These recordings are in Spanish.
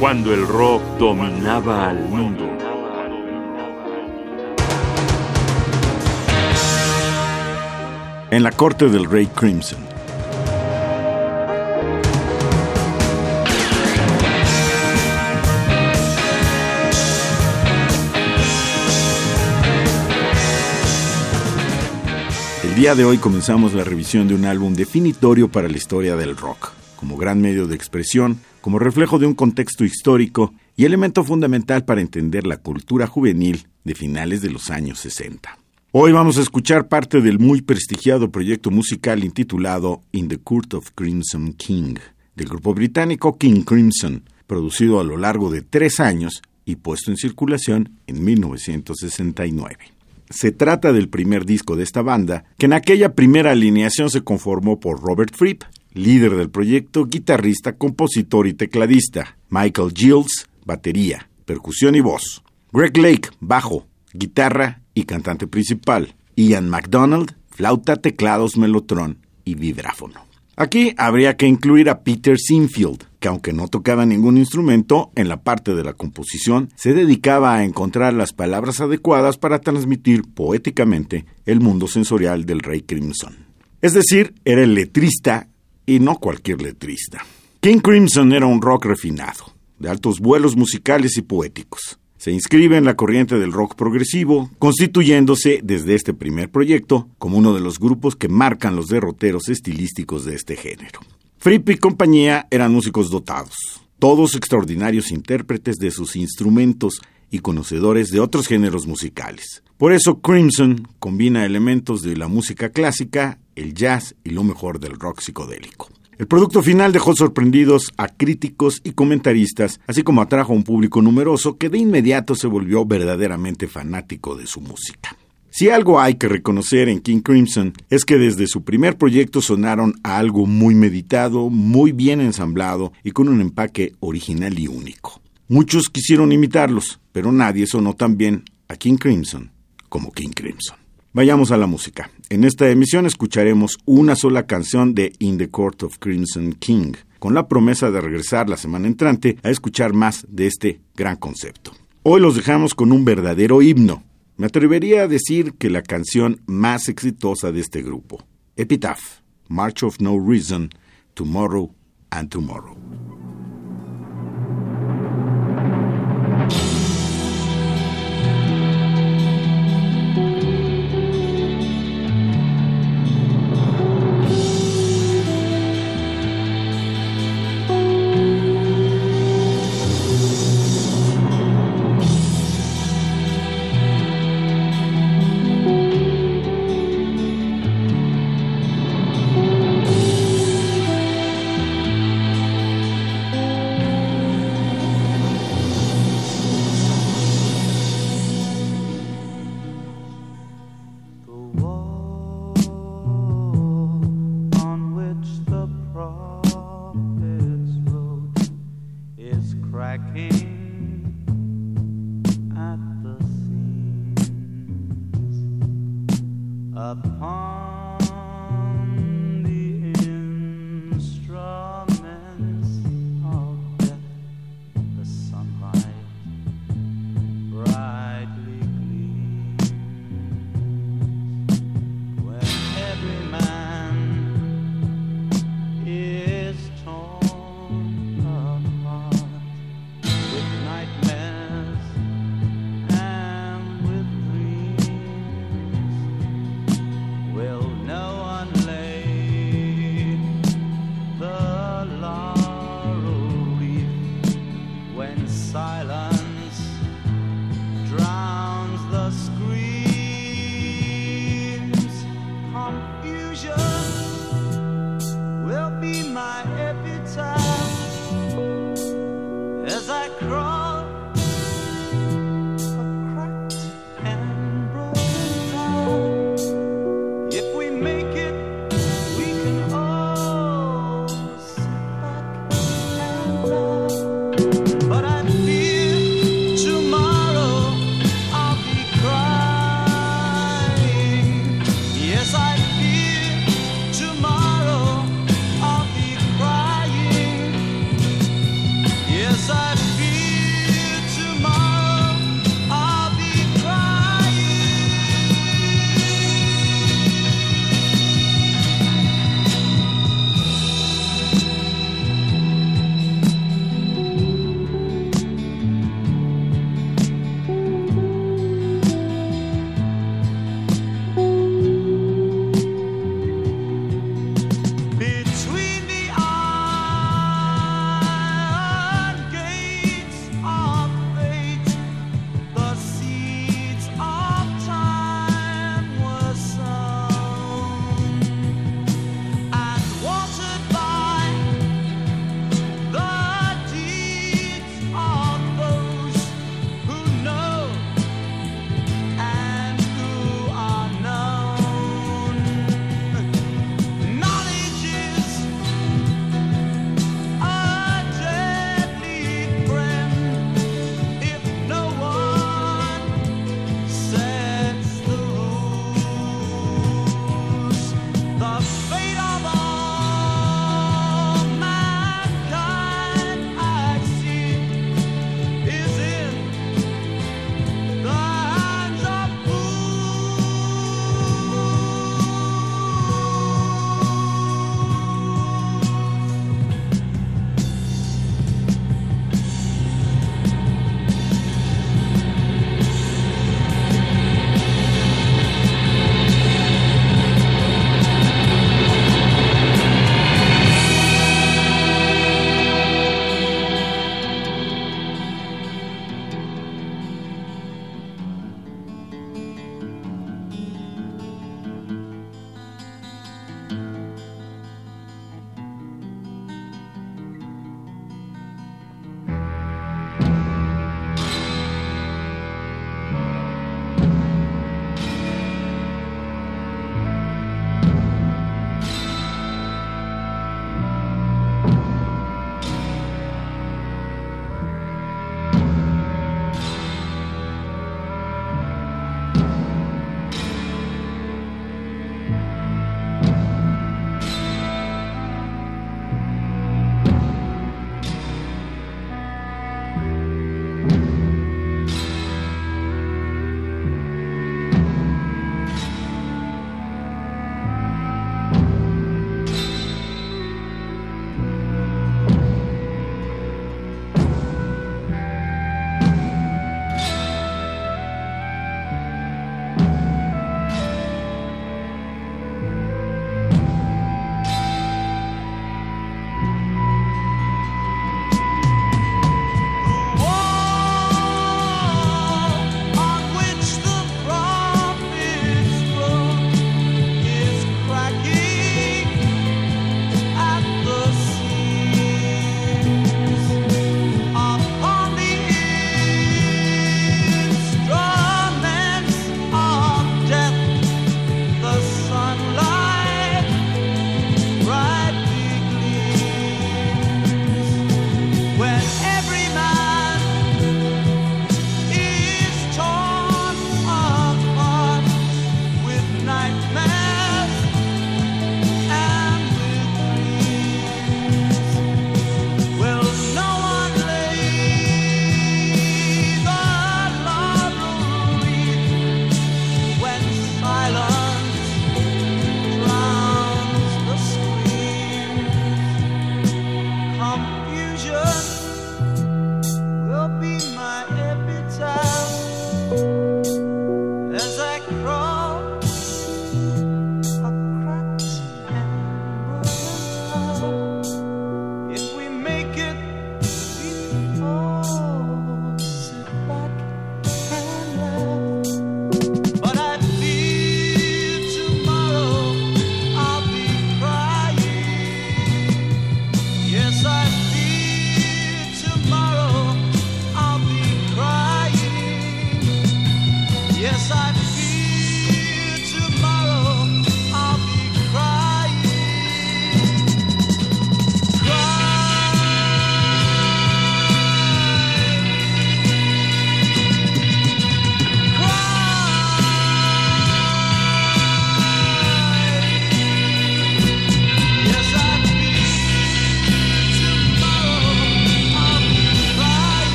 cuando el rock dominaba al mundo. En la corte del rey Crimson. El día de hoy comenzamos la revisión de un álbum definitorio para la historia del rock, como gran medio de expresión, como reflejo de un contexto histórico y elemento fundamental para entender la cultura juvenil de finales de los años 60. Hoy vamos a escuchar parte del muy prestigiado proyecto musical intitulado In the Court of Crimson King, del grupo británico King Crimson, producido a lo largo de tres años y puesto en circulación en 1969. Se trata del primer disco de esta banda, que en aquella primera alineación se conformó por Robert Fripp, líder del proyecto, guitarrista, compositor y tecladista, Michael Gilles, batería, percusión y voz, Greg Lake, bajo, guitarra y cantante principal, Ian MacDonald, flauta, teclados, melotrón y vibráfono. Aquí habría que incluir a Peter Sinfield, que aunque no tocaba ningún instrumento, en la parte de la composición se dedicaba a encontrar las palabras adecuadas para transmitir poéticamente el mundo sensorial del Rey Crimson. Es decir, era el letrista y no cualquier letrista. King Crimson era un rock refinado, de altos vuelos musicales y poéticos. Se inscribe en la corriente del rock progresivo, constituyéndose desde este primer proyecto como uno de los grupos que marcan los derroteros estilísticos de este género. Fripp y compañía eran músicos dotados, todos extraordinarios intérpretes de sus instrumentos y conocedores de otros géneros musicales. Por eso Crimson combina elementos de la música clásica, el jazz y lo mejor del rock psicodélico. El producto final dejó sorprendidos a críticos y comentaristas, así como atrajo a un público numeroso que de inmediato se volvió verdaderamente fanático de su música. Si algo hay que reconocer en King Crimson es que desde su primer proyecto sonaron a algo muy meditado, muy bien ensamblado y con un empaque original y único. Muchos quisieron imitarlos, pero nadie sonó tan bien a King Crimson como King Crimson. Vayamos a la música. En esta emisión escucharemos una sola canción de In the Court of Crimson King, con la promesa de regresar la semana entrante a escuchar más de este gran concepto. Hoy los dejamos con un verdadero himno. Me atrevería a decir que la canción más exitosa de este grupo, Epitaph, March of No Reason, Tomorrow and Tomorrow. happy.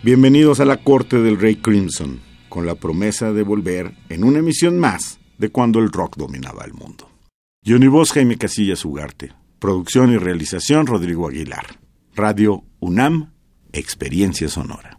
Bienvenidos a la corte del Rey Crimson, con la promesa de volver en una emisión más de cuando el rock dominaba el mundo. Johnny Voz, Jaime Casillas Ugarte. Producción y realización Rodrigo Aguilar. Radio UNAM, Experiencia Sonora.